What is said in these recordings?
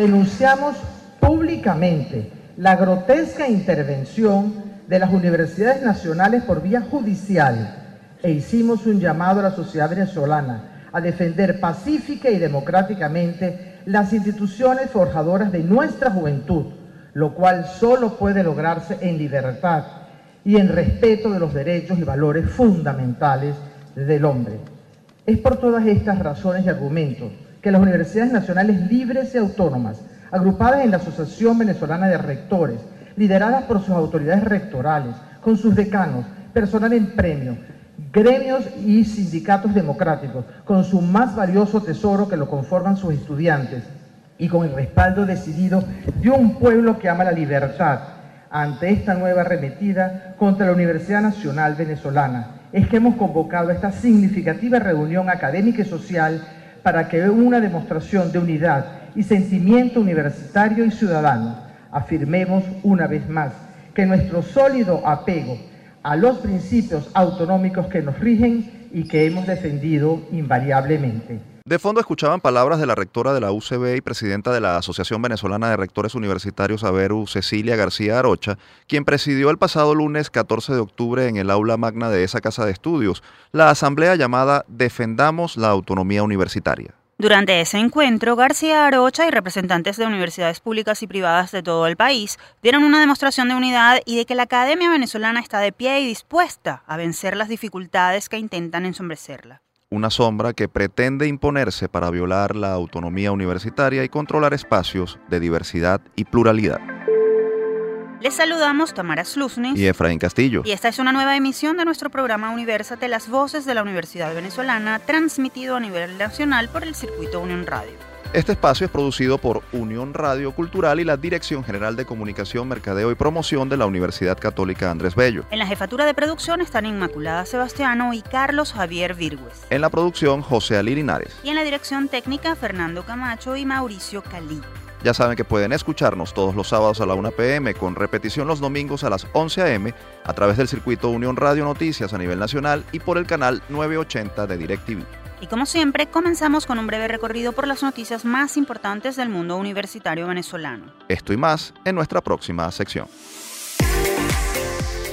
Denunciamos públicamente la grotesca intervención de las universidades nacionales por vía judicial e hicimos un llamado a la sociedad venezolana a defender pacífica y democráticamente las instituciones forjadoras de nuestra juventud, lo cual solo puede lograrse en libertad y en respeto de los derechos y valores fundamentales del hombre. Es por todas estas razones y argumentos que las universidades nacionales libres y autónomas, agrupadas en la Asociación Venezolana de Rectores, lideradas por sus autoridades rectorales, con sus decanos, personal en premio, gremios y sindicatos democráticos, con su más valioso tesoro que lo conforman sus estudiantes y con el respaldo decidido de un pueblo que ama la libertad ante esta nueva arremetida contra la Universidad Nacional Venezolana. Es que hemos convocado esta significativa reunión académica y social para que una demostración de unidad y sentimiento universitario y ciudadano afirmemos una vez más que nuestro sólido apego a los principios autonómicos que nos rigen y que hemos defendido invariablemente. De fondo escuchaban palabras de la rectora de la UCB y presidenta de la Asociación Venezolana de Rectores Universitarios Averu, Cecilia García Arocha, quien presidió el pasado lunes 14 de octubre en el aula magna de esa casa de estudios la asamblea llamada Defendamos la Autonomía Universitaria. Durante ese encuentro, García Arocha y representantes de universidades públicas y privadas de todo el país dieron una demostración de unidad y de que la academia venezolana está de pie y dispuesta a vencer las dificultades que intentan ensombrecerla. Una sombra que pretende imponerse para violar la autonomía universitaria y controlar espacios de diversidad y pluralidad. Les saludamos Tamara Slusny y Efraín Castillo. Y esta es una nueva emisión de nuestro programa Universate, las voces de la Universidad Venezolana, transmitido a nivel nacional por el circuito Unión Radio. Este espacio es producido por Unión Radio Cultural y la Dirección General de Comunicación, Mercadeo y Promoción de la Universidad Católica Andrés Bello. En la jefatura de producción están Inmaculada Sebastiano y Carlos Javier Virgües. En la producción, José Ali Linares. Y en la dirección técnica, Fernando Camacho y Mauricio Calí. Ya saben que pueden escucharnos todos los sábados a la 1 pm con repetición los domingos a las 11 am a través del circuito Unión Radio Noticias a nivel nacional y por el canal 980 de DirecTV. Y como siempre, comenzamos con un breve recorrido por las noticias más importantes del mundo universitario venezolano. Esto y más en nuestra próxima sección.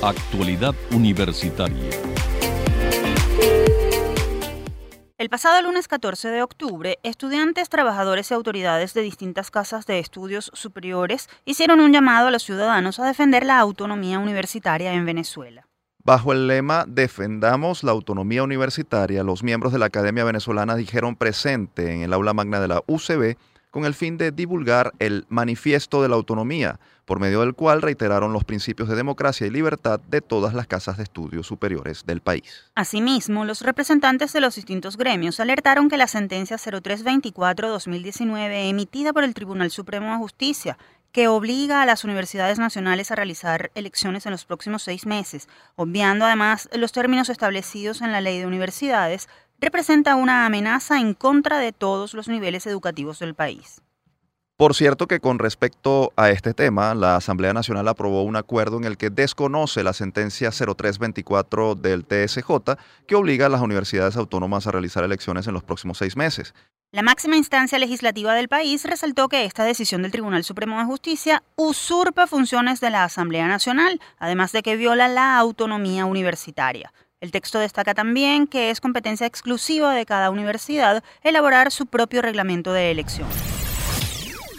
Actualidad Universitaria. El pasado lunes 14 de octubre, estudiantes, trabajadores y autoridades de distintas casas de estudios superiores hicieron un llamado a los ciudadanos a defender la autonomía universitaria en Venezuela. Bajo el lema Defendamos la autonomía universitaria, los miembros de la Academia Venezolana dijeron presente en el aula magna de la UCB con el fin de divulgar el Manifiesto de la Autonomía, por medio del cual reiteraron los principios de democracia y libertad de todas las casas de estudios superiores del país. Asimismo, los representantes de los distintos gremios alertaron que la sentencia 0324-2019 emitida por el Tribunal Supremo de Justicia que obliga a las universidades nacionales a realizar elecciones en los próximos seis meses, obviando además los términos establecidos en la ley de universidades, representa una amenaza en contra de todos los niveles educativos del país. Por cierto que con respecto a este tema, la Asamblea Nacional aprobó un acuerdo en el que desconoce la sentencia 0324 del TSJ que obliga a las universidades autónomas a realizar elecciones en los próximos seis meses. La máxima instancia legislativa del país resaltó que esta decisión del Tribunal Supremo de Justicia usurpa funciones de la Asamblea Nacional, además de que viola la autonomía universitaria. El texto destaca también que es competencia exclusiva de cada universidad elaborar su propio reglamento de elección.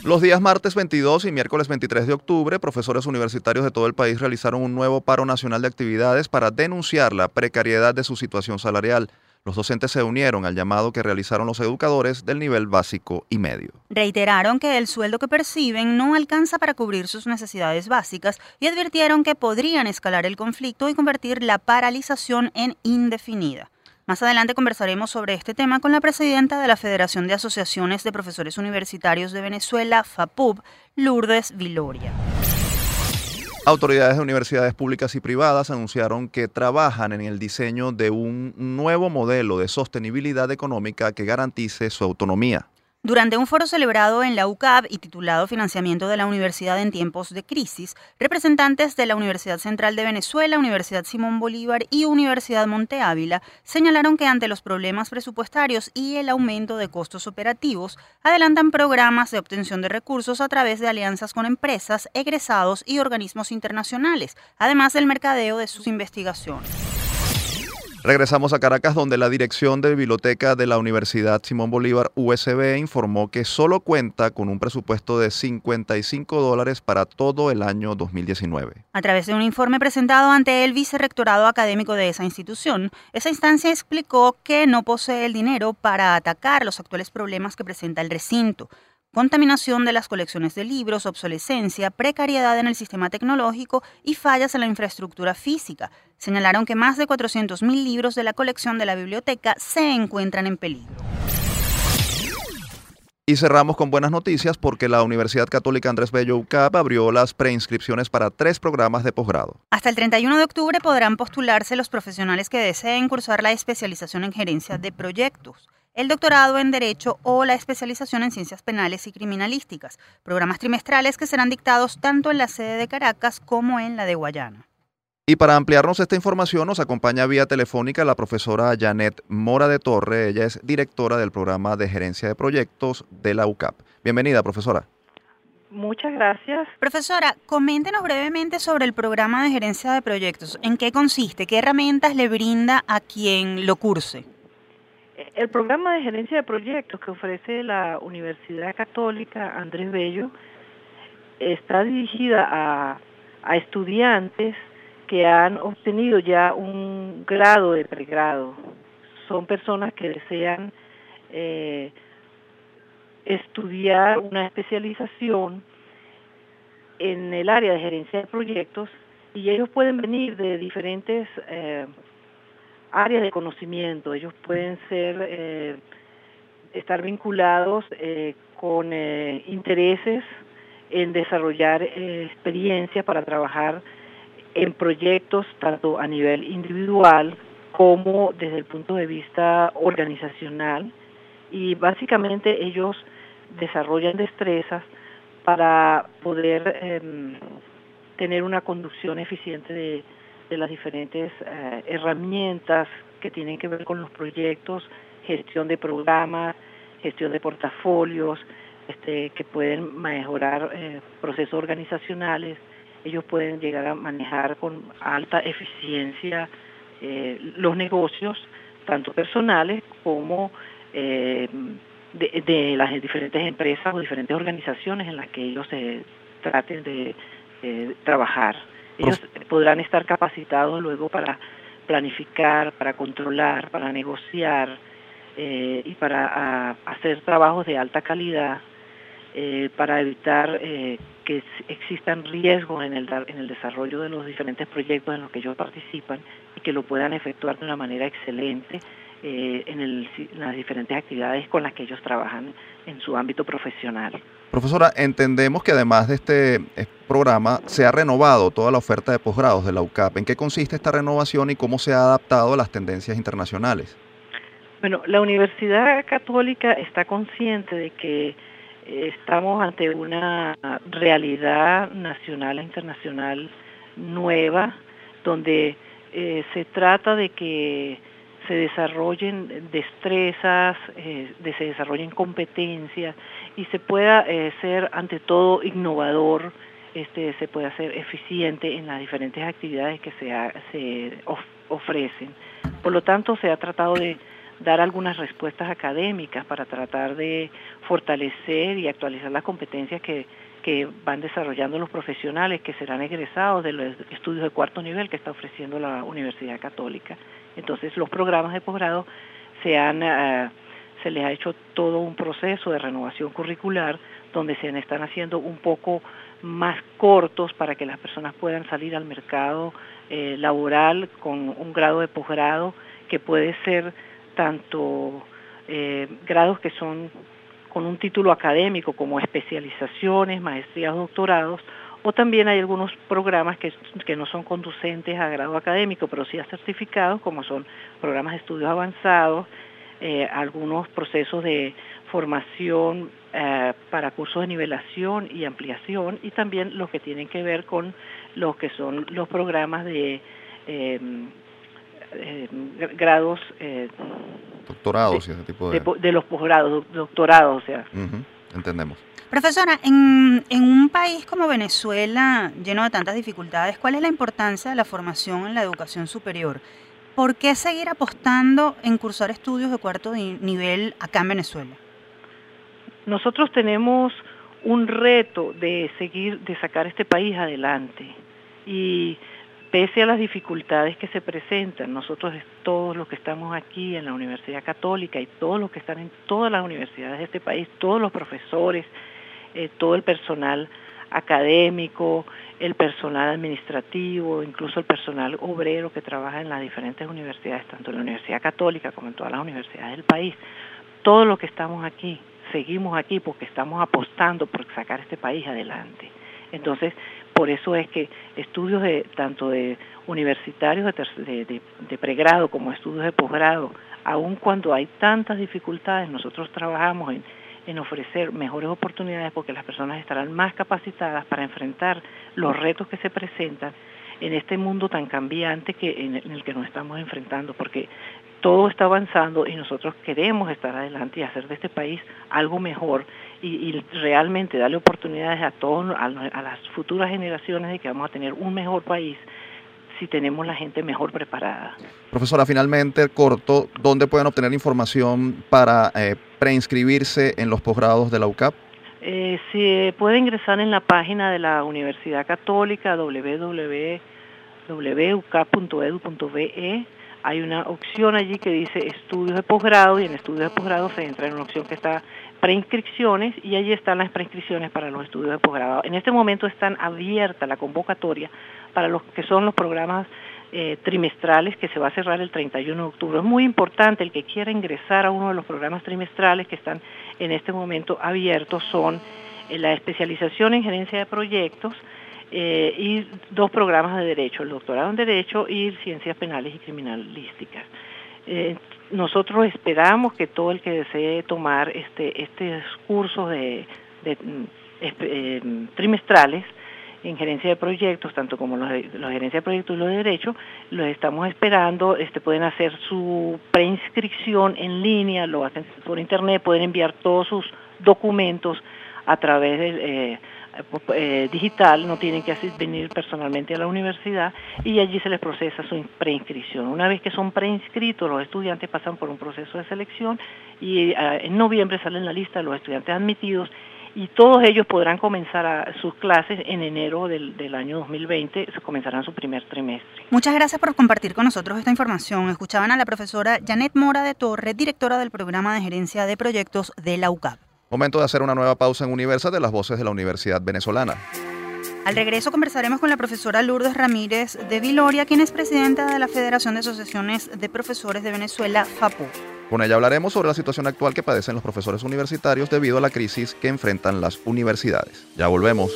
Los días martes 22 y miércoles 23 de octubre, profesores universitarios de todo el país realizaron un nuevo paro nacional de actividades para denunciar la precariedad de su situación salarial. Los docentes se unieron al llamado que realizaron los educadores del nivel básico y medio. Reiteraron que el sueldo que perciben no alcanza para cubrir sus necesidades básicas y advirtieron que podrían escalar el conflicto y convertir la paralización en indefinida. Más adelante conversaremos sobre este tema con la presidenta de la Federación de Asociaciones de Profesores Universitarios de Venezuela, FAPUB, Lourdes Viloria. Autoridades de universidades públicas y privadas anunciaron que trabajan en el diseño de un nuevo modelo de sostenibilidad económica que garantice su autonomía. Durante un foro celebrado en la UCAP y titulado Financiamiento de la Universidad en tiempos de crisis, representantes de la Universidad Central de Venezuela, Universidad Simón Bolívar y Universidad Monte Ávila señalaron que ante los problemas presupuestarios y el aumento de costos operativos, adelantan programas de obtención de recursos a través de alianzas con empresas, egresados y organismos internacionales, además del mercadeo de sus investigaciones. Regresamos a Caracas, donde la dirección de biblioteca de la Universidad Simón Bolívar USB informó que solo cuenta con un presupuesto de 55 dólares para todo el año 2019. A través de un informe presentado ante el vicerrectorado académico de esa institución, esa instancia explicó que no posee el dinero para atacar los actuales problemas que presenta el recinto contaminación de las colecciones de libros, obsolescencia, precariedad en el sistema tecnológico y fallas en la infraestructura física. Señalaron que más de 400.000 libros de la colección de la biblioteca se encuentran en peligro. Y cerramos con buenas noticias porque la Universidad Católica Andrés Bello UCAP abrió las preinscripciones para tres programas de posgrado. Hasta el 31 de octubre podrán postularse los profesionales que deseen cursar la especialización en gerencia de proyectos el doctorado en Derecho o la especialización en Ciencias Penales y Criminalísticas, programas trimestrales que serán dictados tanto en la sede de Caracas como en la de Guayana. Y para ampliarnos esta información nos acompaña vía telefónica la profesora Janet Mora de Torre, ella es directora del programa de gerencia de proyectos de la UCAP. Bienvenida, profesora. Muchas gracias. Profesora, coméntenos brevemente sobre el programa de gerencia de proyectos. ¿En qué consiste? ¿Qué herramientas le brinda a quien lo curse? El programa de gerencia de proyectos que ofrece la Universidad Católica Andrés Bello está dirigida a, estudiantes que han obtenido ya un grado de pregrado. Son personas que desean eh, estudiar una especialización en el área de gerencia de proyectos y ellos pueden venir de diferentes eh, áreas de conocimiento. Ellos pueden ser, eh, estar vinculados eh, con eh, intereses en desarrollar experiencias para trabajar en proyectos tanto a nivel individual como desde el punto de vista organizacional y básicamente ellos desarrollan destrezas para poder em, tener una conducción eficiente de, de las diferentes eh, herramientas que tienen que ver con los proyectos, gestión de programas, gestión de portafolios, este, que pueden mejorar eh, procesos organizacionales, ellos pueden llegar a manejar con alta eficiencia eh, los negocios, tanto personales como de, las diferentes empresas o diferentes organizaciones en las que ellos se traten de trabajar. Ellos podrán estar capacitados luego para planificar, para controlar, para negociar eh, y para hacer trabajos de alta calidad eh, para evitar eh, que existan riesgos en el, en el desarrollo de los diferentes proyectos en los que ellos participan y que lo puedan efectuar de una manera excelente en, las diferentes actividades con las que ellos trabajan en su ámbito profesional. Profesora, entendemos que además de este programa se ha renovado toda la oferta de posgrados de la UCAP. ¿En qué consiste esta renovación y cómo se ha adaptado a las tendencias internacionales? Bueno, la Universidad Católica está consciente de que eh, estamos ante una realidad nacional e internacional nueva, donde eh, se trata de que se desarrollen destrezas, eh, se desarrollen competencias y se pueda ser ante todo innovador este, se puede hacer eficiente en las diferentes actividades que se, ofrecen. Por lo tanto, se ha tratado de dar algunas respuestas académicas para tratar de fortalecer y actualizar las competencias que van desarrollando los profesionales que serán egresados de los estudios de cuarto nivel que está ofreciendo la Universidad Católica. Entonces, los programas de posgrado se han... Eh, se les ha hecho todo un proceso de renovación curricular donde se están haciendo un poco más cortos para que las personas puedan salir al mercado eh, laboral con un grado de posgrado que puede ser tanto eh, grados que son con un título académico como especializaciones, maestrías, doctorados, o también hay algunos programas que, que no son conducentes a grado académico, pero sí a certificados, como son programas de estudios avanzados, eh, algunos procesos de formación eh, para cursos de nivelación y ampliación y también los que tienen que ver con lo que son los programas de em, em, grados eh, doctorados de, y ese tipo de, de, los posgrados doctorados o sea entendemos Profesora, en, en, un país como Venezuela, lleno de tantas dificultades, ¿cuál es la importancia de la formación en la educación superior? ¿Por qué seguir apostando en cursar estudios de cuarto nivel acá en Venezuela? Nosotros tenemos un reto de seguir, de sacar este país adelante. Y pese a las dificultades que se presentan, nosotros todos los que estamos aquí en la Universidad Católica y todos los que están en todas las universidades de este país, todos los profesores, eh, todo el personal académico, el personal administrativo, incluso el personal obrero que trabaja en las diferentes universidades, tanto en la Universidad Católica como en todas las universidades del país, todos los que estamos aquí seguimos aquí porque estamos apostando por sacar este país adelante. Entonces, por eso es que estudios de tanto de universitarios de, de, pregrado como estudios de posgrado, aun cuando hay tantas dificultades, nosotros trabajamos en, en ofrecer mejores oportunidades porque las personas estarán más capacitadas para enfrentar los retos que se presentan en este mundo tan cambiante que en el que nos estamos enfrentando, porque todo está avanzando y nosotros queremos estar adelante y hacer de este país algo mejor y, realmente darle oportunidades a todos a, las futuras generaciones de que vamos a tener un mejor país si tenemos la gente mejor preparada. Profesora, finalmente, corto, ¿dónde pueden obtener información para eh, preinscribirse en los posgrados de la UCAP? Eh, se puede ingresar en la página de la Universidad Católica www.ucap.edu.be hay una opción allí que dice estudios de posgrado y en estudios de posgrado se entra en una opción que está preinscripciones y allí están las preinscripciones para los estudios de posgrado. En este momento están abierta la convocatoria para los que son los programas eh, trimestrales que se va a cerrar el 31 de octubre. Es muy importante el que quiera ingresar a uno de los programas trimestrales que están en este momento abiertos son eh, la especialización en gerencia de proyectos, eh, y dos programas de Derecho, el doctorado en Derecho y Ciencias Penales y Criminalísticas. Eh, nosotros esperamos que todo el que desee tomar este estos cursos de, eh, trimestrales en gerencia de proyectos, tanto como los los gerencia de proyectos y los de derecho, los estamos esperando, este pueden hacer su preinscripción en línea, lo hacen por internet, pueden enviar todos sus documentos a través de eh, eh, digital, no tienen que venir personalmente a la universidad y allí se les procesa su preinscripción. Una vez que son preinscritos, los estudiantes pasan por un proceso de selección y eh, en noviembre salen la lista de los estudiantes admitidos y todos ellos podrán comenzar sus clases en enero del, del, año 2020, comenzarán su primer trimestre. Muchas gracias por compartir con nosotros esta información. Escuchaban a la profesora Janet Mora de Torre, directora del programa de gerencia de proyectos de la UCAP. Momento de hacer una nueva pausa en Universa de las voces de la Universidad Venezolana. Al regreso conversaremos con la profesora Lourdes Ramírez de Viloria, quien es presidenta de la Federación de Asociaciones de Profesores de Venezuela, FAPU. Con ella hablaremos sobre la situación actual que padecen los profesores universitarios debido a la crisis que enfrentan las universidades. Ya volvemos.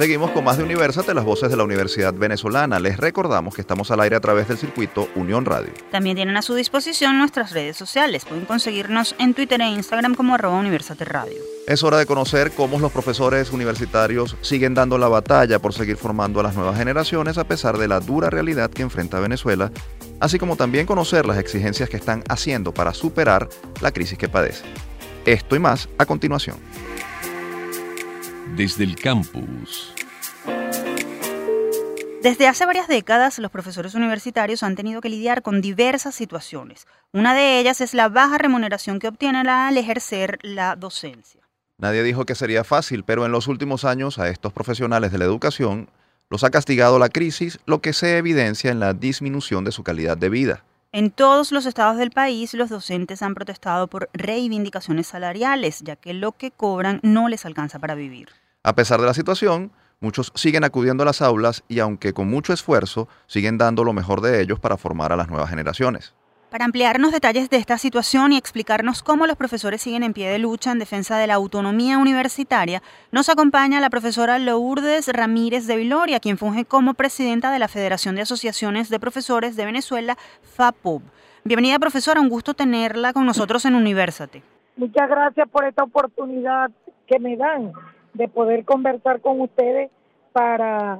Seguimos con más de Universate, las voces de la Universidad Venezolana. Les recordamos que estamos al aire a través del circuito Unión Radio. También tienen a su disposición nuestras redes sociales. Pueden conseguirnos en Twitter e Instagram como arroba Universate Radio. Es hora de conocer cómo los profesores universitarios siguen dando la batalla por seguir formando a las nuevas generaciones a pesar de la dura realidad que enfrenta Venezuela, así como también conocer las exigencias que están haciendo para superar la crisis que padece. Esto y más a continuación desde el campus. Desde hace varias décadas, los profesores universitarios han tenido que lidiar con diversas situaciones. Una de ellas es la baja remuneración que obtienen al ejercer la docencia. Nadie dijo que sería fácil, pero en los últimos años a estos profesionales de la educación los ha castigado la crisis, lo que se evidencia en la disminución de su calidad de vida. En todos los estados del país, los docentes han protestado por reivindicaciones salariales, ya que lo que cobran no les alcanza para vivir. A pesar de la situación, muchos siguen acudiendo a las aulas y aunque con mucho esfuerzo, siguen dando lo mejor de ellos para formar a las nuevas generaciones. Para ampliarnos detalles de esta situación y explicarnos cómo los profesores siguen en pie de lucha en defensa de la autonomía universitaria, nos acompaña la profesora Lourdes Ramírez de Viloria, quien funge como presidenta de la Federación de Asociaciones de Profesores de Venezuela, FAPUB. Bienvenida, profesora, un gusto tenerla con nosotros en Universate. Muchas gracias por esta oportunidad que me dan de poder conversar con ustedes para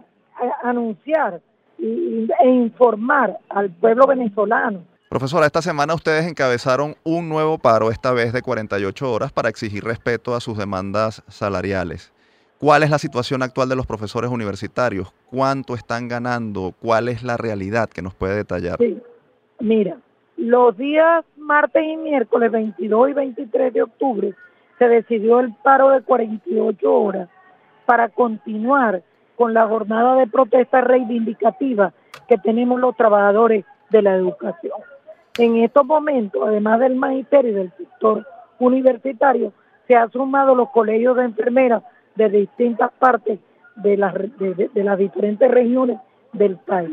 anunciar e informar al pueblo venezolano Profesora, esta semana ustedes encabezaron un nuevo paro, esta vez de 48 horas, para exigir respeto a sus demandas salariales. ¿Cuál es la situación actual de los profesores universitarios? ¿Cuánto están ganando? ¿Cuál es la realidad que nos puede detallar? Sí. Mira, los días martes y miércoles 22 y 23 de octubre se decidió el paro de 48 horas para continuar con la jornada de protesta reivindicativa que tenemos los trabajadores de la educación. En estos momentos, además del magisterio y del sector universitario, se han sumado los colegios de enfermeras de distintas partes de las, diferentes regiones del país.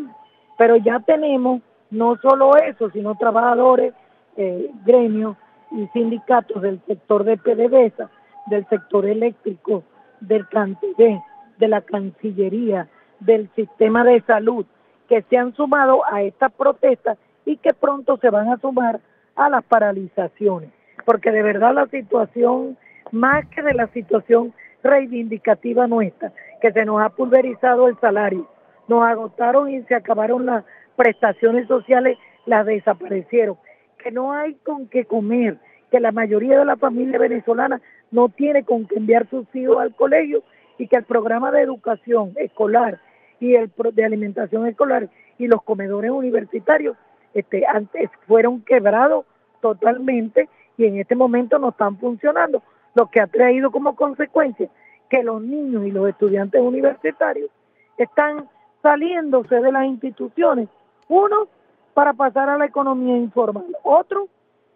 Pero ya tenemos no solo eso, sino trabajadores, eh, gremios y sindicatos del sector de PDVSA, del sector eléctrico, del CANTV, de la Cancillería, del sistema de salud, que se han sumado a estas protestas y que pronto se van a sumar a las paralizaciones, porque de verdad la situación, más que de la situación reivindicativa nuestra, que se nos ha pulverizado el salario, nos agotaron y se acabaron las prestaciones sociales, las desaparecieron, que no hay con qué comer, que la mayoría de la familia venezolana no tiene con qué enviar sus hijos al colegio y que el programa de educación escolar y el de alimentación escolar y los comedores universitarios este, antes fueron quebrados totalmente y en este momento no están funcionando, lo que ha traído como consecuencia que los niños y los estudiantes universitarios están saliéndose de las instituciones, uno para pasar a la economía informal, otro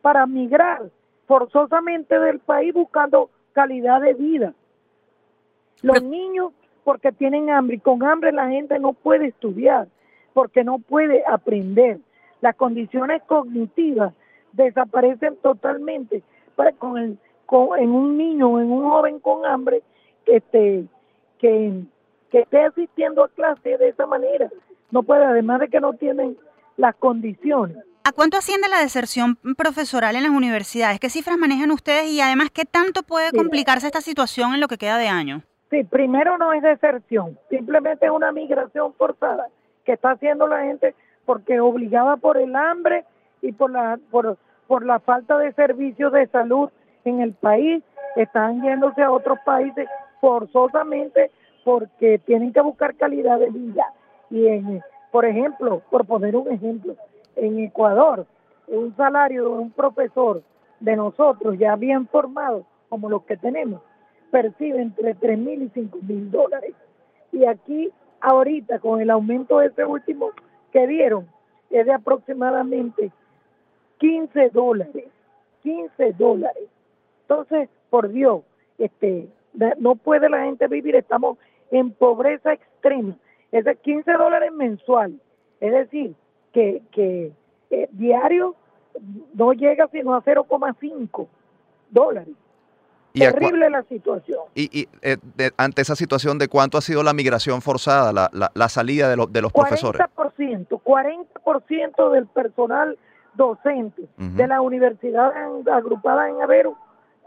para migrar forzosamente del país buscando calidad de vida. Los niños porque tienen hambre y con hambre la gente no puede estudiar, porque no puede aprender las condiciones cognitivas desaparecen totalmente para con el en un niño o en un joven con hambre que esté que, que esté asistiendo a clase de esa manera no puede además de que no tienen las condiciones ¿A cuánto asciende la deserción profesoral en las universidades? ¿Qué cifras manejan ustedes y además qué tanto puede complicarse esta situación en lo que queda de año? Sí, primero no es deserción, simplemente es una migración forzada que está haciendo la gente porque obligada por el hambre y por la por, por la falta de servicios de salud en el país. Están yéndose a otros países forzosamente porque tienen que buscar calidad de vida. Y en por ejemplo por poner un ejemplo en Ecuador un salario de un profesor de nosotros ya bien formado como los que tenemos percibe entre tres mil y cinco mil dólares. Y aquí ahorita con el aumento de ese último que dieron es de aproximadamente 15 dólares, 15 dólares. Entonces, por Dios, este, no puede la gente vivir, estamos en pobreza extrema. Es de 15 dólares mensual, es decir, que, que eh, diario no llega sino a 0,5 dólares. Terrible la situación. Y, eh, ante esa situación, ¿de cuánto ha sido la migración forzada, la, la, salida de, de los profesores? 40%, 40% del personal docente de la universidad agrupada en Avero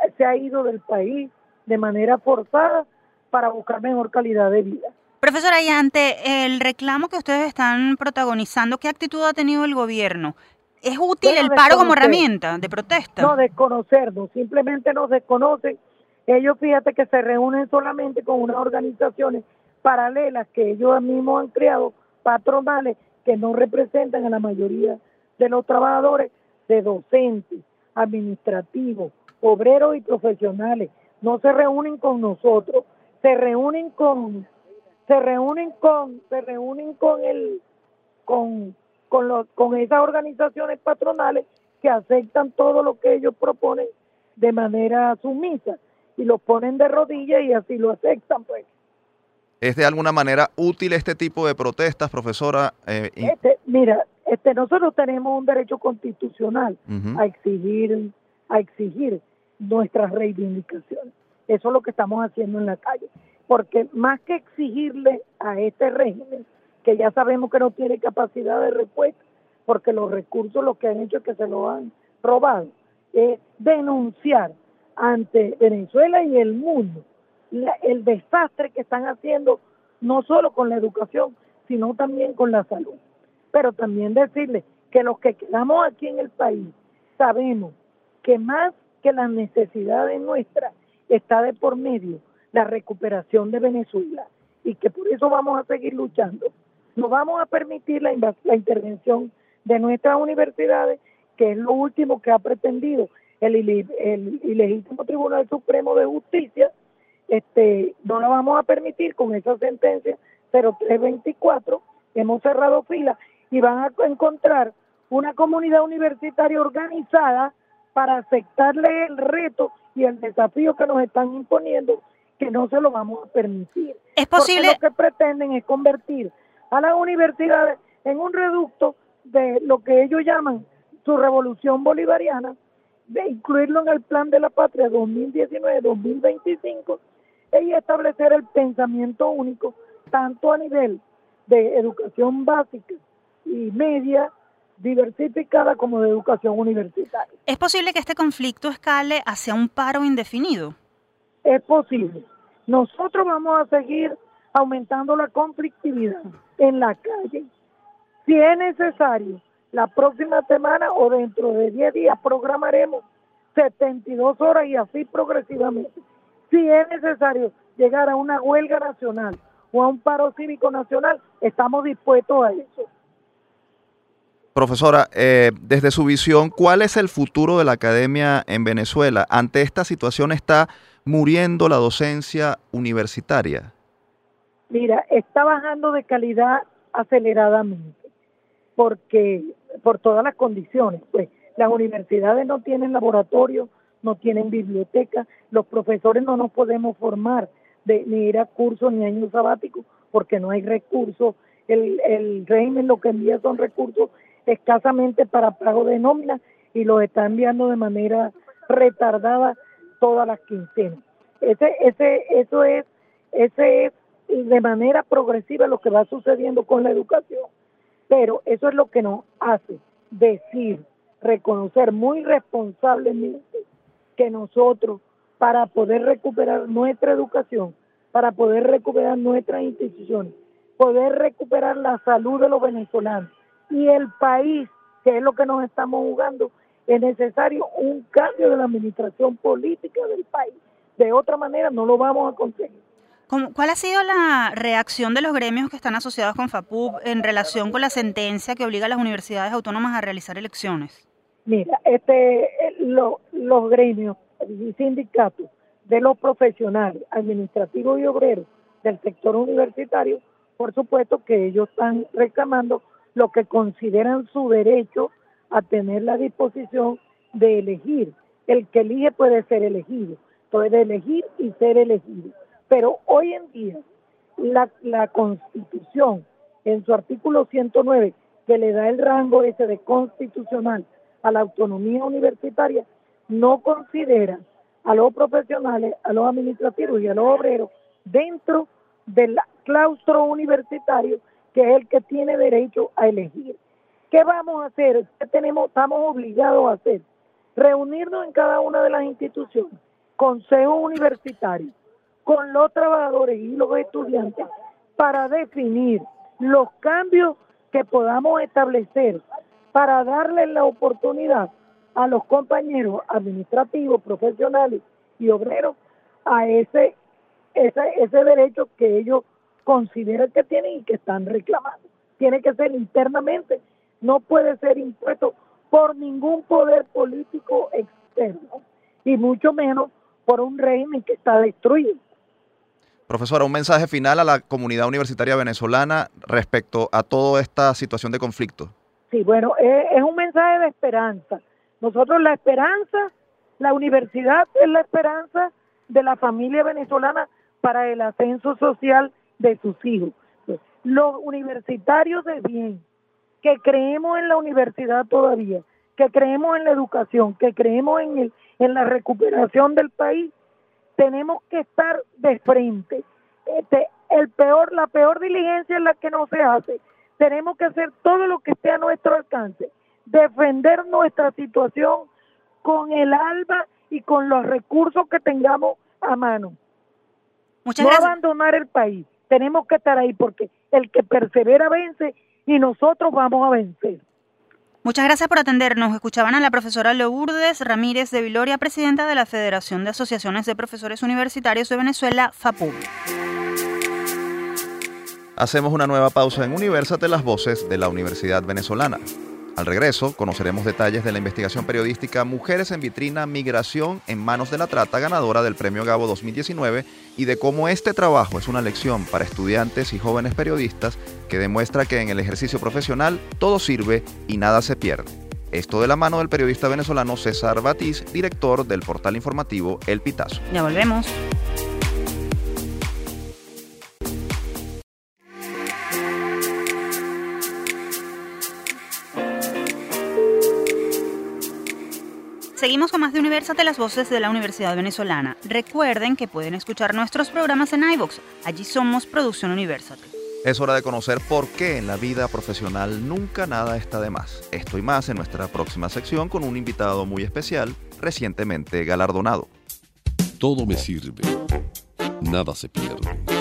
eh, se ha ido del país de manera forzada para buscar mejor calidad de vida. Profesora, y ante el reclamo que ustedes están protagonizando, ¿qué actitud ha tenido el gobierno? ¿Es útil el paro como herramienta de protesta? No, desconocernos, simplemente nos desconocen. Ellos fíjate que se reúnen solamente con unas organizaciones paralelas que ellos mismos han creado, patronales, que no representan a la mayoría de los trabajadores, de docentes, administrativos, obreros y profesionales. No se reúnen con nosotros, se reúnen con, se reúnen con, se reúnen con el, con con, con esas organizaciones patronales que aceptan todo lo que ellos proponen de manera sumisa y lo ponen de rodillas y así lo aceptan pues. ¿Es de alguna manera útil este tipo de protestas, profesora? Eh, este, mira, este, nosotros tenemos un derecho constitucional a exigir, a exigir nuestras reivindicaciones. Eso es lo que estamos haciendo en la calle. Porque más que exigirle a este régimen, que ya sabemos que no tiene capacidad de respuesta, porque los recursos lo que han hecho es que se lo han robado, es denunciar ante Venezuela y el mundo el desastre que están haciendo, no solo con la educación, sino también con la salud. Pero también decirles que los que quedamos aquí en el país sabemos que más que las necesidades nuestras está de por medio la recuperación de Venezuela y que por eso vamos a seguir luchando. No vamos a permitir la, la intervención de nuestras universidades, que es lo último que ha pretendido el ilegítimo Tribunal Supremo de Justicia, este, no lo vamos a permitir con esa sentencia 0324, hemos cerrado fila y van a encontrar una comunidad universitaria organizada para aceptarle el reto y el desafío que nos están imponiendo, que no se lo vamos a permitir. Es posible. Porque lo que pretenden es convertir a las universidades en un reducto de lo que ellos llaman su revolución bolivariana, de incluirlo en el plan de la patria 2019-2025 y establecer el pensamiento único, tanto a nivel de educación básica y media, diversificada como de educación universitaria. ¿Es posible que este conflicto escale hacia un paro indefinido? Es posible. Nosotros vamos a seguir aumentando la conflictividad en la calle. Si es necesario, la próxima semana o dentro de 10 días programaremos 72 horas y así progresivamente. Si es necesario llegar a una huelga nacional o a un paro cívico nacional, estamos dispuestos a eso. Profesora, eh, desde su visión, ¿cuál es el futuro de la academia en Venezuela? Ante esta situación está muriendo la docencia universitaria. Mira, está bajando de calidad aceleradamente, porque por todas las condiciones, pues las universidades no tienen laboratorio, no tienen biblioteca, los profesores no nos podemos formar de, ni ir a cursos ni años sabáticos porque no hay recursos, el, el régimen lo que envía son recursos escasamente para pago de nómina y los está enviando de manera retardada todas las quincenas. Ese, ese, eso es, ese es de manera progresiva lo que va sucediendo con la educación. Pero eso es lo que nos hace decir, reconocer muy responsablemente que nosotros, para poder recuperar nuestra educación, para poder recuperar nuestras instituciones, poder recuperar la salud de los venezolanos, y el país, que es lo que nos estamos jugando, es necesario un cambio de la administración política del país. De otra manera no lo vamos a conseguir. ¿Cuál ha sido la reacción de los gremios que están asociados con FAPUB en relación con la sentencia que obliga a las universidades autónomas a realizar elecciones? Mira, este, los gremios y sindicatos de los profesionales administrativos y obreros del sector universitario, por supuesto que ellos están reclamando lo que consideran su derecho a tener la disposición de elegir. El que elige puede ser elegido, puede elegir y ser elegido. Pero hoy en día la, la Constitución, en su artículo 109, que le da el rango ese de constitucional a la autonomía universitaria, no considera a los profesionales, a los administrativos y a los obreros dentro del claustro universitario que es el que tiene derecho a elegir. ¿Qué vamos a hacer? ¿Qué tenemos, estamos obligados a hacer? Reunirnos en cada una de las instituciones, consejo universitario, con los trabajadores y los estudiantes para definir los cambios que podamos establecer para darle la oportunidad a los compañeros administrativos, profesionales y obreros a ese, ese, ese derecho que ellos consideran que tienen y que están reclamando. Tiene que ser internamente, no puede ser impuesto por ningún poder político externo y mucho menos por un régimen que está destruido. Profesora, un mensaje final a la comunidad universitaria venezolana respecto a toda esta situación de conflicto. Sí, bueno, es un mensaje de esperanza nosotros la esperanza, la universidad es la esperanza de la familia venezolana para el ascenso social de sus hijos. Los universitarios de bien que creemos en la universidad todavía, que creemos en la educación, que creemos en, el, en la recuperación del país, tenemos que estar de frente. Este, el peor, la peor diligencia es la que no se hace. Tenemos que hacer todo lo que esté a nuestro alcance, defender nuestra situación con el alba y con los recursos que tengamos a mano. Muchas no gracias. abandonar el país. Tenemos que estar ahí porque el que persevera vence y nosotros vamos a vencer. Muchas gracias por atendernos. Escuchaban a la profesora Lourdes Ramírez de Viloria, presidenta de la Federación de Asociaciones de Profesores Universitarios de Venezuela, FAPUB. Hacemos una nueva pausa en Universate las voces de la Universidad Venezolana. Al regreso, conoceremos detalles de la investigación periodística Mujeres en Vitrina, Migración en Manos de la Trata, ganadora del Premio Gabo 2019, y de cómo este trabajo es una lección para estudiantes y jóvenes periodistas que demuestra que en el ejercicio profesional todo sirve y nada se pierde. Esto de la mano del periodista venezolano César Batiz, director del portal informativo El Pitazo. Ya volvemos. Seguimos con más de Universate, las voces de la Universidad Venezolana. Recuerden que pueden escuchar nuestros programas en iVoox. Allí somos Producción Universate. Es hora de conocer por qué en la vida profesional nunca nada está de más. Esto y más en nuestra próxima sección con un invitado muy especial, recientemente galardonado. Todo me sirve. Nada se pierde.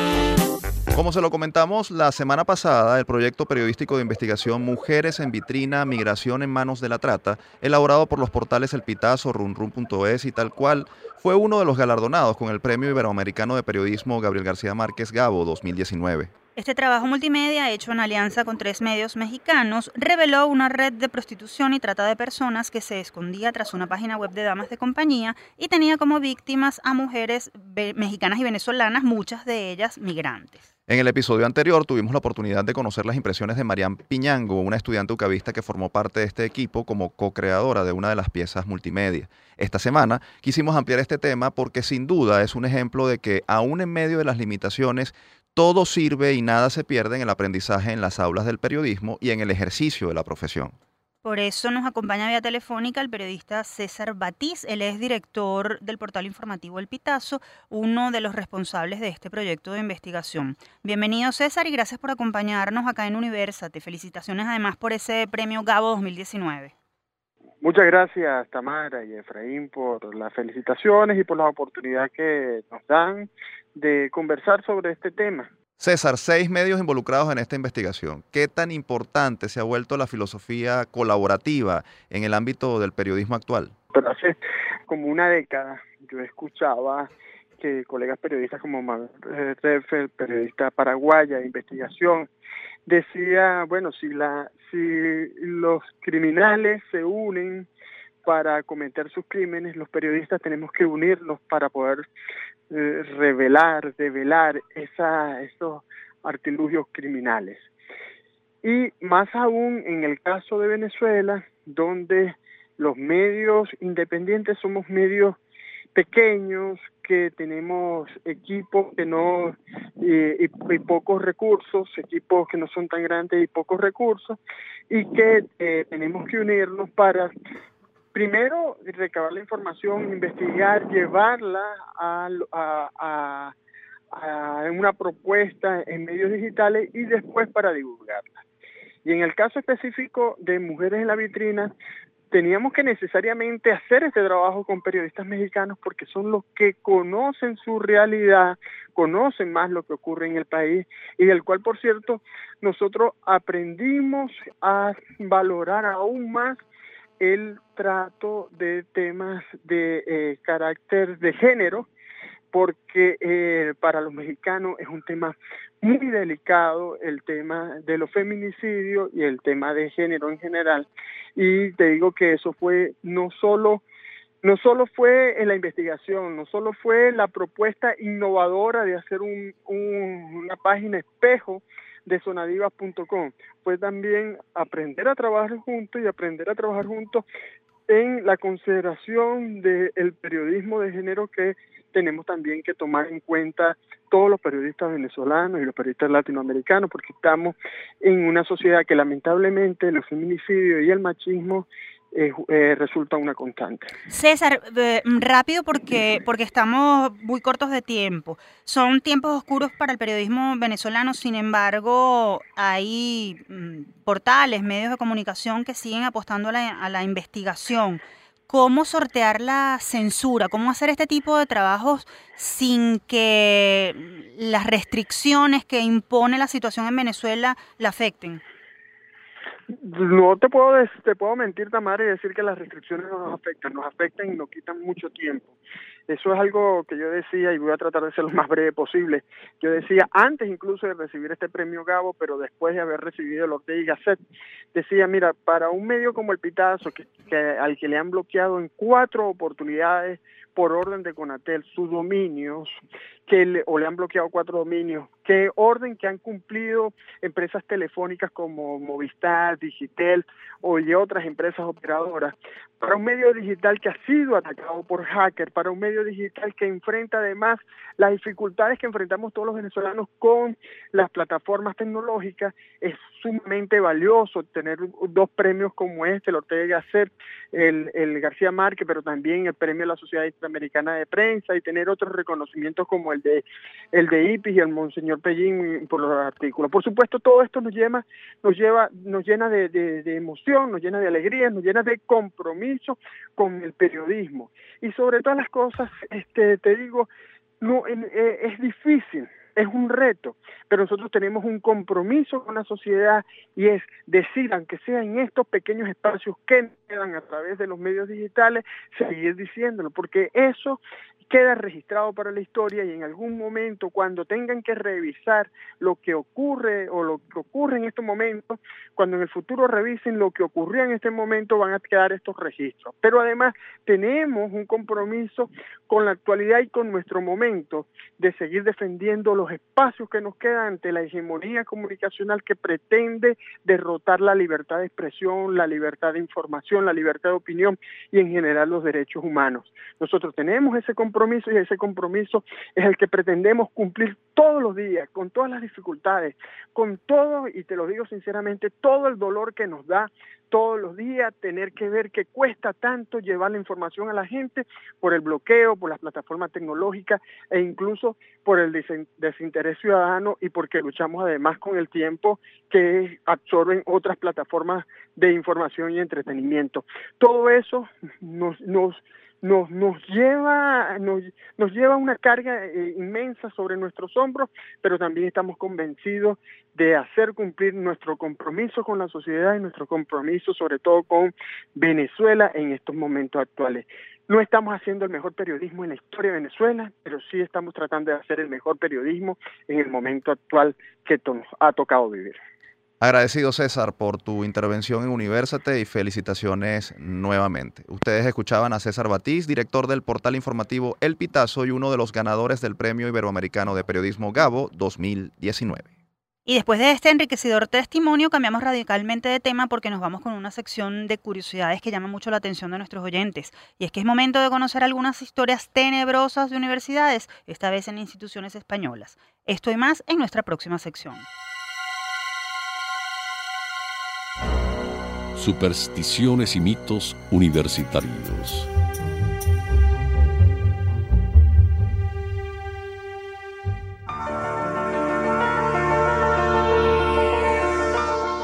Como se lo comentamos la semana pasada, el proyecto periodístico de investigación Mujeres en Vitrina, Migración en Manos de la Trata, elaborado por los portales El Pitazo, runrun.es y tal cual, fue uno de los galardonados con el Premio Iberoamericano de Periodismo Gabriel García Márquez Gabo 2019. Este trabajo multimedia, hecho en alianza con tres medios mexicanos, reveló una red de prostitución y trata de personas que se escondía tras una página web de damas de compañía y tenía como víctimas a mujeres mexicanas y venezolanas, muchas de ellas migrantes. En el episodio anterior tuvimos la oportunidad de conocer las impresiones de Marian Piñango, una estudiante ucavista que formó parte de este equipo como co-creadora de una de las piezas multimedia. Esta semana quisimos ampliar este tema porque sin duda es un ejemplo de que aún en medio de las limitaciones, todo sirve y nada se pierde en el aprendizaje en las aulas del periodismo y en el ejercicio de la profesión. Por eso nos acompaña vía telefónica el periodista César Batiz. Él es director del portal informativo El Pitazo, uno de los responsables de este proyecto de investigación. Bienvenido César y gracias por acompañarnos acá en Universate. Felicitaciones además por ese premio Gabo 2019. Muchas gracias Tamara y Efraín por las felicitaciones y por la oportunidad que nos dan de conversar sobre este tema. César, seis medios involucrados en esta investigación. ¿Qué tan importante se ha vuelto la filosofía colaborativa en el ámbito del periodismo actual? Pero hace como una década yo escuchaba que colegas periodistas como Manuel Reffel, periodista paraguaya de investigación, decía, bueno, si, la, si los criminales se unen para cometer sus crímenes, los periodistas tenemos que unirnos para poder eh, revelar, develar esa, esos artilugios criminales. Y más aún en el caso de Venezuela, donde los medios independientes somos medios pequeños, que tenemos equipos que no y, y, y, pocos recursos, equipos que no son tan grandes y pocos recursos, y que eh, tenemos que unirnos para primero recabar la información, investigar, llevarla a, una propuesta en medios digitales y después para divulgarla. Y en el caso específico de Mujeres en la Vitrina, teníamos que necesariamente hacer este trabajo con periodistas mexicanos porque son los que conocen su realidad, conocen más lo que ocurre en el país y del cual, por cierto, nosotros aprendimos a valorar aún más el trato de temas de eh, carácter de género, porque eh, para los mexicanos es un tema muy delicado el tema de los feminicidios y el tema de género en general. Y te digo que eso fue no solo no solo fue en la investigación, no solo fue la propuesta innovadora de hacer un, un, una página espejo de sonadivas.com, fue también aprender a trabajar juntos y aprender a trabajar juntos en la consideración del periodismo de género que tenemos también que tomar en cuenta todos los periodistas venezolanos y los periodistas latinoamericanos, porque estamos en una sociedad que lamentablemente los feminicidios y el machismo eh, resulta una constante. César, eh, rápido porque, porque estamos muy cortos de tiempo. Son tiempos oscuros para el periodismo venezolano, sin embargo, hay mm, portales, medios de comunicación que siguen apostando a la, a la investigación. ¿Cómo sortear la censura? ¿Cómo hacer este tipo de trabajos sin que las restricciones que impone la situación en Venezuela la afecten? No te puedo te puedo mentir, Tamara, y decir que las restricciones no nos afectan, nos afectan y nos quitan mucho tiempo. Eso es algo que yo decía y voy a tratar de ser lo más breve posible. Yo decía antes incluso de recibir este premio Gabo, pero después de haber recibido el Ortega y Gasset, decía, mira, para un medio como el Pitazo, que, que al que le han bloqueado en cuatro oportunidades por orden de Conatel sus dominios, que le, o le han bloqueado cuatro dominios, que orden que han cumplido empresas telefónicas como Movistar, Digitel o y otras empresas operadoras, para un medio digital que ha sido atacado por hackers, para un medio digital que enfrenta además las dificultades que enfrentamos todos los venezolanos con las plataformas tecnológicas, es sumamente valioso tener dos premios como este, el Ortega Gasset, el, el García Márquez, pero también el premio de la Sociedad Interamericana de Prensa y tener otros reconocimientos como el de el de IPIS y el Monseñor Pellín por los artículos. Por supuesto, todo esto nos lleva, nos lleva, nos llena de, de emoción, nos llena de alegría, nos llena de compromiso con el periodismo. Y sobre todas las cosas, este, te digo, no, eh, es difícil, es un reto, pero nosotros tenemos un compromiso con la sociedad y es decir, aunque sea en estos pequeños espacios que quedan a través de los medios digitales, seguir diciéndolo, porque eso queda registrado para la historia y en algún momento cuando tengan que revisar lo que ocurre o lo que ocurre en estos momentos, cuando en el futuro revisen lo que ocurría en este momento van a quedar estos registros. Pero además tenemos un compromiso con la actualidad y con nuestro momento de seguir defendiendo los espacios que nos quedan ante la hegemonía comunicacional que pretende derrotar la libertad de expresión, la libertad de información, la libertad de opinión y en general los derechos humanos. Nosotros tenemos ese compromiso compromiso y ese compromiso es el que pretendemos cumplir todos los días, con todas las dificultades, con todo, y te lo digo sinceramente, todo el dolor que nos da todos los días, tener que ver que cuesta tanto llevar la información a la gente por el bloqueo, por las plataformas tecnológicas e incluso por el desinterés ciudadano y porque luchamos además con el tiempo que absorben otras plataformas de información y entretenimiento. Todo eso nos, nos nos, nos lleva nos, nos lleva una carga eh, inmensa sobre nuestros hombros, pero también estamos convencidos de hacer cumplir nuestro compromiso con la sociedad y nuestro compromiso sobre todo con Venezuela en estos momentos actuales. No estamos haciendo el mejor periodismo en la historia de Venezuela, pero sí estamos tratando de hacer el mejor periodismo en el momento actual que nos ha tocado vivir. Agradecido César por tu intervención en Universate y felicitaciones nuevamente. Ustedes escuchaban a César Batiz, director del portal informativo El Pitazo y uno de los ganadores del Premio Iberoamericano de Periodismo Gabo 2019. Y después de este enriquecedor testimonio cambiamos radicalmente de tema porque nos vamos con una sección de curiosidades que llama mucho la atención de nuestros oyentes. Y es que es momento de conocer algunas historias tenebrosas de universidades, esta vez en instituciones españolas. Esto y más en nuestra próxima sección. Supersticiones y mitos universitarios.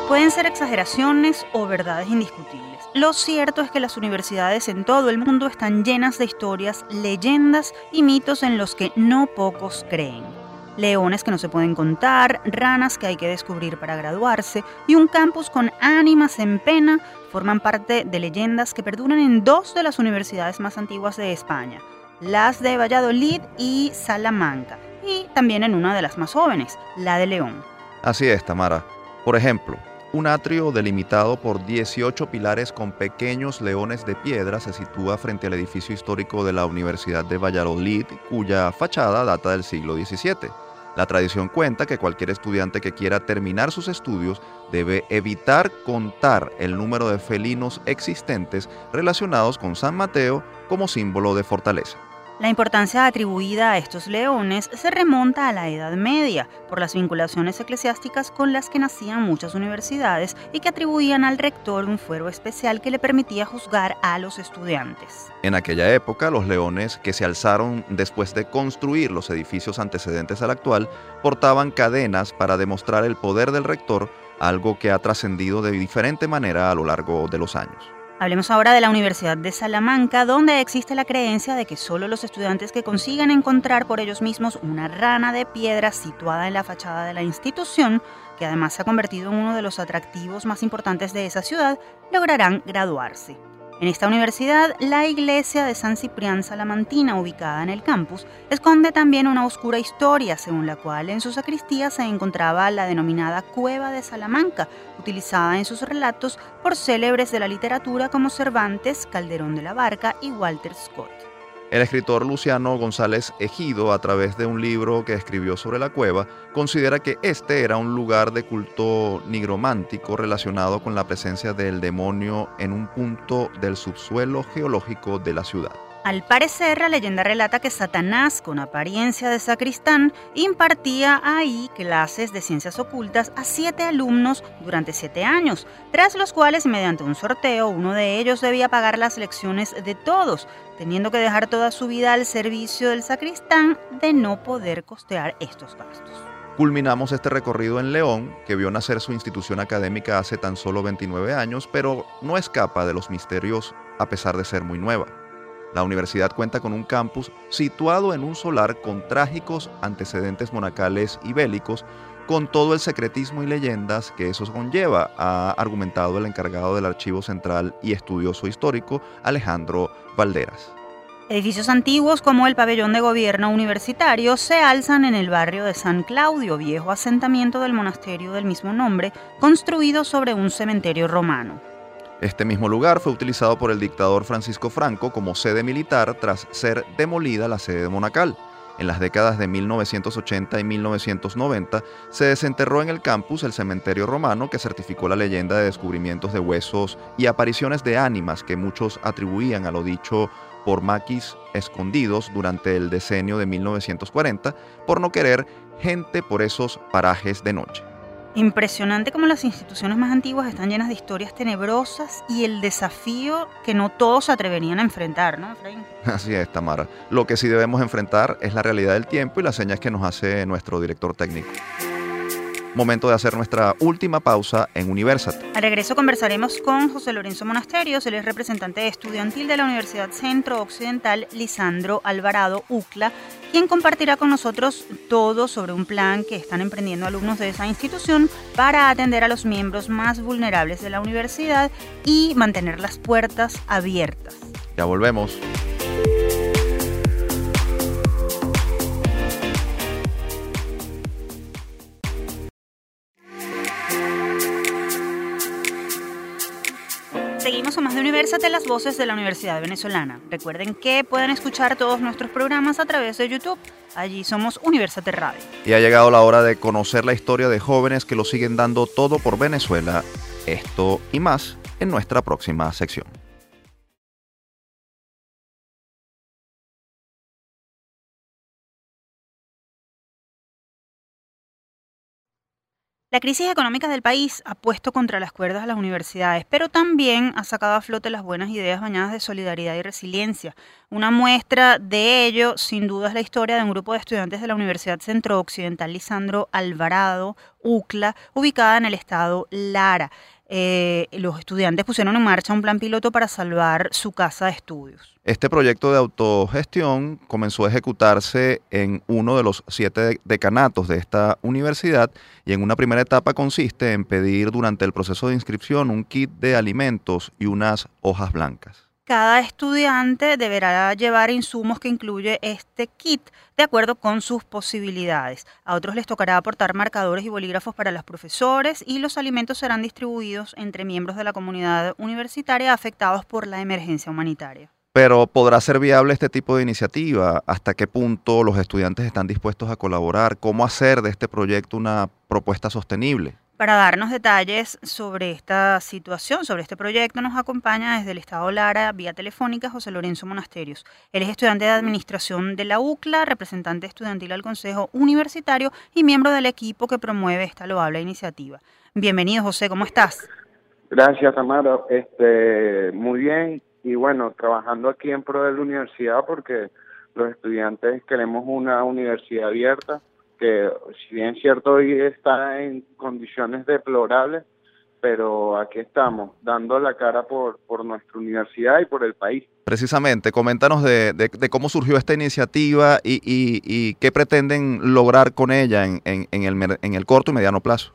Pueden ser exageraciones o verdades indiscutibles. Lo cierto es que las universidades en todo el mundo están llenas de historias, leyendas y mitos en los que no pocos creen leones que no se pueden contar, ranas que hay que descubrir para graduarse y un campus con ánimas en pena forman parte de leyendas que perduran en dos de las universidades más antiguas de España, las de Valladolid y Salamanca, y también en una de las más jóvenes, la de León. Así es, Tamara. Por ejemplo, un atrio delimitado por 18 pilares con pequeños leones de piedra se sitúa frente al edificio histórico de la Universidad de Valladolid, cuya fachada data del siglo XVII. La tradición cuenta que cualquier estudiante que quiera terminar sus estudios debe evitar contar el número de felinos existentes relacionados con San Mateo como símbolo de fortaleza. La importancia atribuida a estos leones se remonta a la Edad Media, por las vinculaciones eclesiásticas con las que nacían muchas universidades y que atribuían al rector un fuero especial que le permitía juzgar a los estudiantes. En aquella época, los leones que se alzaron después de construir los edificios antecedentes al actual portaban cadenas para demostrar el poder del rector, algo que ha trascendido de diferente manera a lo largo de los años. Hablemos ahora de la Universidad de Salamanca, donde existe la creencia de que solo los estudiantes que consigan encontrar por ellos mismos una rana de piedra situada en la fachada de la institución, que además se ha convertido en uno de los atractivos más importantes de esa ciudad, lograrán graduarse. En esta universidad, la iglesia de San Ciprián Salamantina, ubicada en el campus, esconde también una oscura historia, según la cual en su sacristía se encontraba la denominada Cueva de Salamanca, utilizada en sus relatos por célebres de la literatura como Cervantes, Calderón de la Barca y Walter Scott. El escritor Luciano González Ejido, a través de un libro que escribió sobre la cueva, considera que este era un lugar de culto nigromántico relacionado con la presencia del demonio en un punto del subsuelo geológico de la ciudad. Al parecer, la leyenda relata que Satanás, con apariencia de sacristán, impartía ahí clases de ciencias ocultas a siete alumnos durante siete años, tras los cuales, mediante un sorteo, uno de ellos debía pagar las lecciones de todos, teniendo que dejar toda su vida al servicio del sacristán de no poder costear estos gastos. Culminamos este recorrido en León, que vio nacer su institución académica hace tan solo 29 años, pero no escapa de los misterios a pesar de ser muy nueva. La universidad cuenta con un campus situado en un solar con trágicos antecedentes monacales y bélicos, con todo el secretismo y leyendas que eso conlleva, ha argumentado el encargado del Archivo Central y estudioso histórico Alejandro Valderas. Edificios antiguos como el pabellón de gobierno universitario se alzan en el barrio de San Claudio, viejo asentamiento del monasterio del mismo nombre, construido sobre un cementerio romano. Este mismo lugar fue utilizado por el dictador Francisco Franco como sede militar tras ser demolida la sede monacal. En las décadas de 1980 y 1990 se desenterró en el campus el cementerio romano que certificó la leyenda de descubrimientos de huesos y apariciones de ánimas que muchos atribuían a lo dicho por maquis escondidos durante el decenio de 1940 por no querer gente por esos parajes de noche. Impresionante como las instituciones más antiguas están llenas de historias tenebrosas y el desafío que no todos se atreverían a enfrentar, ¿no, Efraín? Así es, Tamara. Lo que sí debemos enfrentar es la realidad del tiempo y las señas que nos hace nuestro director técnico. Momento de hacer nuestra última pausa en Universate. Al regreso conversaremos con José Lorenzo Monasterios, él es representante estudiantil de la Universidad Centro Occidental Lisandro Alvarado UCLA, quien compartirá con nosotros todo sobre un plan que están emprendiendo alumnos de esa institución para atender a los miembros más vulnerables de la universidad y mantener las puertas abiertas. Ya volvemos. Seguimos con más de Universate, las voces de la Universidad Venezolana. Recuerden que pueden escuchar todos nuestros programas a través de YouTube. Allí somos Universate Radio. Y ha llegado la hora de conocer la historia de jóvenes que lo siguen dando todo por Venezuela. Esto y más en nuestra próxima sección. La crisis económica del país ha puesto contra las cuerdas a las universidades, pero también ha sacado a flote las buenas ideas bañadas de solidaridad y resiliencia. Una muestra de ello, sin duda, es la historia de un grupo de estudiantes de la Universidad Centro Occidental Lisandro Alvarado, UCLA, ubicada en el estado Lara. Eh, los estudiantes pusieron en marcha un plan piloto para salvar su casa de estudios. Este proyecto de autogestión comenzó a ejecutarse en uno de los siete decanatos de esta universidad y en una primera etapa consiste en pedir durante el proceso de inscripción un kit de alimentos y unas hojas blancas. Cada estudiante deberá llevar insumos que incluye este kit de acuerdo con sus posibilidades. A otros les tocará aportar marcadores y bolígrafos para los profesores y los alimentos serán distribuidos entre miembros de la comunidad universitaria afectados por la emergencia humanitaria. Pero ¿podrá ser viable este tipo de iniciativa? ¿Hasta qué punto los estudiantes están dispuestos a colaborar? ¿Cómo hacer de este proyecto una propuesta sostenible? Para darnos detalles sobre esta situación, sobre este proyecto, nos acompaña desde el Estado Lara, vía telefónica, José Lorenzo Monasterios. Él es estudiante de Administración de la UCLA, representante estudiantil al Consejo Universitario y miembro del equipo que promueve esta loable iniciativa. Bienvenido, José, ¿cómo estás? Gracias, Amaro. Este, muy bien, y bueno, trabajando aquí en pro de la universidad porque los estudiantes queremos una universidad abierta que si bien cierto hoy está en condiciones deplorables, pero aquí estamos, dando la cara por, por nuestra universidad y por el país. Precisamente, coméntanos de, de, cómo surgió esta iniciativa y, y, y, qué pretenden lograr con ella en, en, en, el, en el corto y mediano plazo.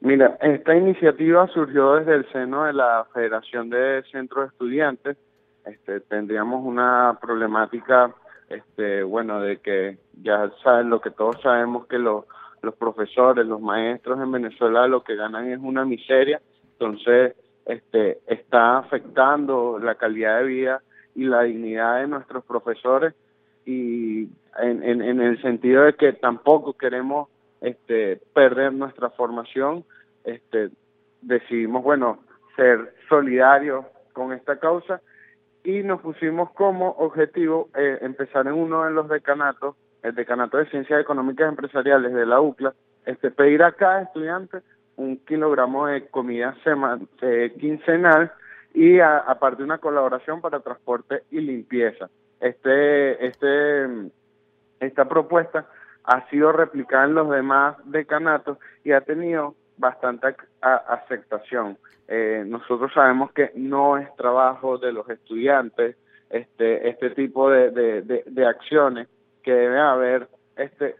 Mira, esta iniciativa surgió desde el seno de la Federación de Centros Estudiantes. Este, tendríamos una problemática este, bueno, de que ya saben lo que todos sabemos que los, los profesores, los maestros en Venezuela lo que ganan es una miseria, entonces este, está afectando la calidad de vida y la dignidad de nuestros profesores y en, en, en el sentido de que tampoco queremos este, perder nuestra formación, este, decidimos, bueno, ser solidarios con esta causa y nos pusimos como objetivo eh, empezar en uno de los decanatos, el decanato de Ciencias Económicas Empresariales de la UCLA, este, pedir a cada estudiante un kilogramo de comida eh, quincenal y aparte una colaboración para transporte y limpieza. Este, este, esta propuesta ha sido replicada en los demás decanatos y ha tenido bastante aceptación. Eh, nosotros sabemos que no es trabajo de los estudiantes este este tipo de, de, acciones que deben haber este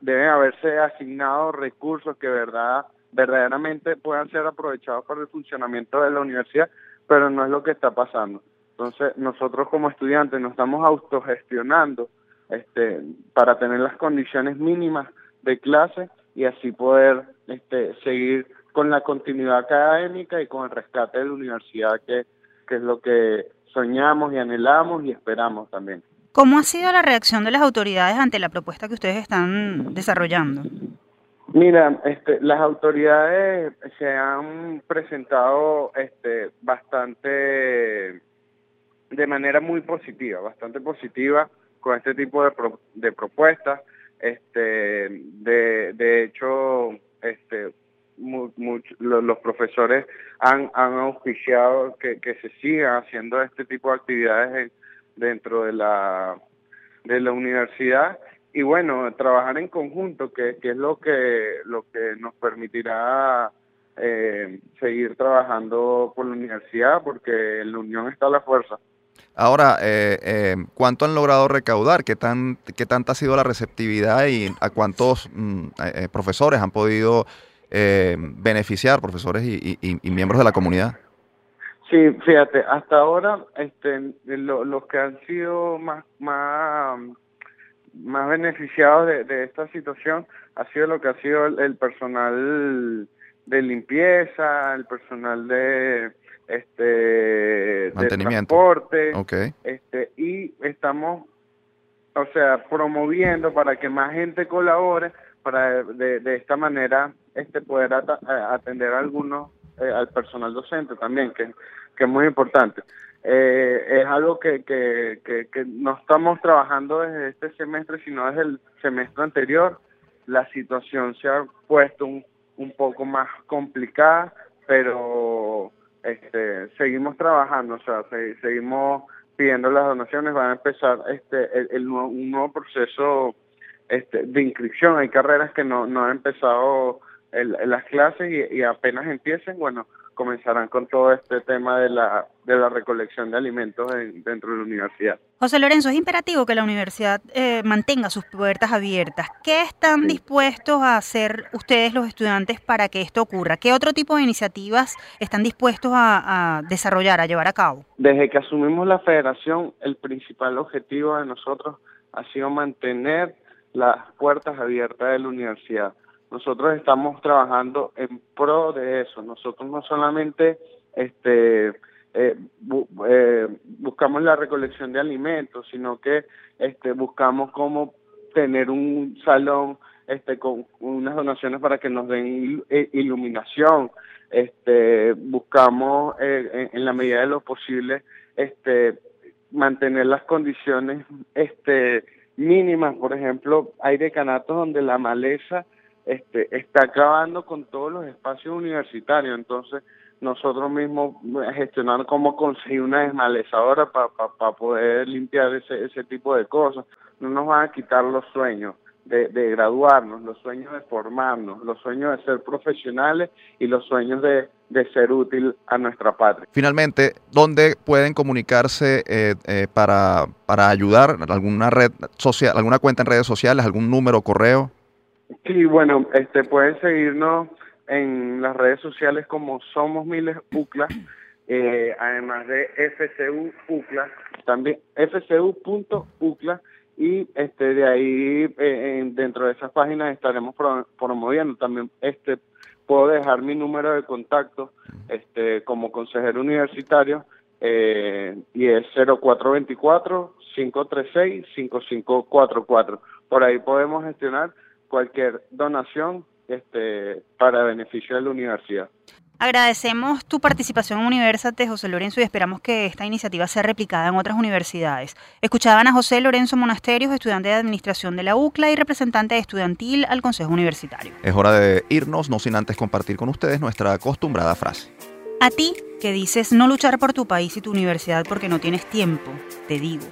deben haberse asignado recursos que verdad verdaderamente puedan ser aprovechados para el funcionamiento de la universidad, pero no es lo que está pasando. Entonces, nosotros como estudiantes nos estamos autogestionando este, para tener las condiciones mínimas de clase y así poder este, seguir con la continuidad académica y con el rescate de la universidad, que, que es lo que soñamos y anhelamos y esperamos también. ¿Cómo ha sido la reacción de las autoridades ante la propuesta que ustedes están desarrollando? Mira, este, las autoridades se han presentado este, bastante, de manera muy positiva, bastante positiva con este tipo de, de propuestas. Este, de, de hecho, este, los profesores han, han auspiciado que, que se siga haciendo este tipo de actividades dentro de la, de la universidad y bueno, trabajar en conjunto, que, que es lo que, lo que nos permitirá eh, seguir trabajando por la universidad, porque en la unión está la fuerza. Ahora, eh, eh, ¿cuánto han logrado recaudar? ¿Qué, tan, ¿Qué tanta ha sido la receptividad y a cuántos mm, eh, profesores han podido beneficiar, profesores y, miembros de la comunidad? Sí, fíjate, hasta ahora este, los que han sido más, más, más beneficiados de, esta situación ha sido lo que ha sido el personal de limpieza, el personal de este de transporte este y estamos o sea promoviendo para que más gente colabore para de, de esta manera este poder atender a algunos eh, al personal docente también que, que es muy importante. Eh, es algo que, que, que, que no estamos trabajando desde este semestre sino desde el semestre anterior. La situación se ha puesto un, un poco más complicada pero este, seguimos trabajando, o sea, seguimos pidiendo las donaciones, van a empezar este el, un nuevo proceso este, de inscripción. Hay carreras que no, no han empezado las clases y, y apenas empiecen, bueno, comenzarán con todo este tema de la, de la recolección de alimentos dentro de la universidad. José Lorenzo, es imperativo que la universidad eh, mantenga sus puertas abiertas. ¿Qué están dispuestos a hacer ustedes los estudiantes para que esto ocurra? ¿Qué otro tipo de iniciativas están dispuestos a, a desarrollar, a llevar a cabo? Desde que asumimos la federación, el principal objetivo de nosotros ha sido mantener las puertas abiertas de la universidad nosotros estamos trabajando en pro de eso. Nosotros no solamente este eh, eh, buscamos la recolección de alimentos, sino que este, buscamos cómo tener un salón este, con unas donaciones para que nos den iluminación. Este, buscamos eh, en, la medida de lo posible este, mantener las condiciones este, mínimas, por ejemplo, hay decanatos donde la maleza este, está acabando con todos los espacios universitarios, entonces nosotros mismos gestionar cómo conseguir una desmalezadora para poder limpiar ese, ese tipo de cosas. No nos van a quitar los sueños de, graduarnos, los sueños de formarnos, los sueños de ser profesionales y los sueños de, ser útil a nuestra patria. Finalmente, ¿dónde pueden comunicarse eh, eh, para, para ayudar? ¿Alguna red social, alguna cuenta en redes sociales, algún número, correo? Sí, bueno, este pueden seguirnos en las redes sociales como Somos Miles UCLA, eh, además de FCU UCLA, también fcu.ucla y este de ahí eh, dentro de esas páginas estaremos promoviendo. También este puedo dejar mi número de contacto este como consejero universitario eh, y es 0424 536 5544 por ahí podemos gestionar cualquier donación este, para beneficio de la universidad. Agradecemos tu participación en Universate, José Lorenzo, y esperamos que esta iniciativa sea replicada en otras universidades. Escuchaban a José Lorenzo Monasterios, estudiante de Administración de la UCLA y representante estudiantil al Consejo Universitario. Es hora de irnos, no sin antes compartir con ustedes nuestra acostumbrada frase. A ti, que dices no luchar por tu país y tu universidad porque no tienes tiempo, te digo,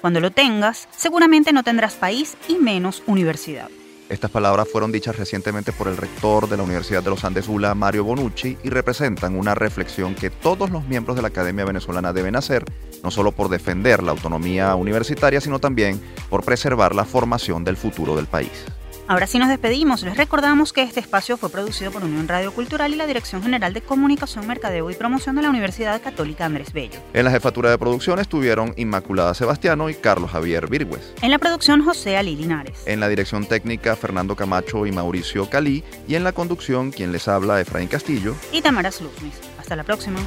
cuando lo tengas, seguramente no tendrás país y menos universidad. Estas palabras fueron dichas recientemente por el rector de la Universidad de los Andes ULA, Mario Bonucci, y representan una reflexión que todos los miembros de la Academia Venezolana deben hacer, no solo por defender la autonomía universitaria, sino también por preservar la formación del futuro del país. Ahora sí nos despedimos. Les recordamos que este espacio fue producido por Unión Radio Cultural y la Dirección General de Comunicación, Mercadeo y Promoción de la Universidad Católica Andrés Bello. En la jefatura de producción estuvieron Inmaculada Sebastiano y Carlos Javier Virgües. En la producción José Ali Linares. En la dirección técnica Fernando Camacho y Mauricio Calí. Y en la conducción quien les habla Efraín Castillo. Y Tamara Sluzmis. Hasta la próxima.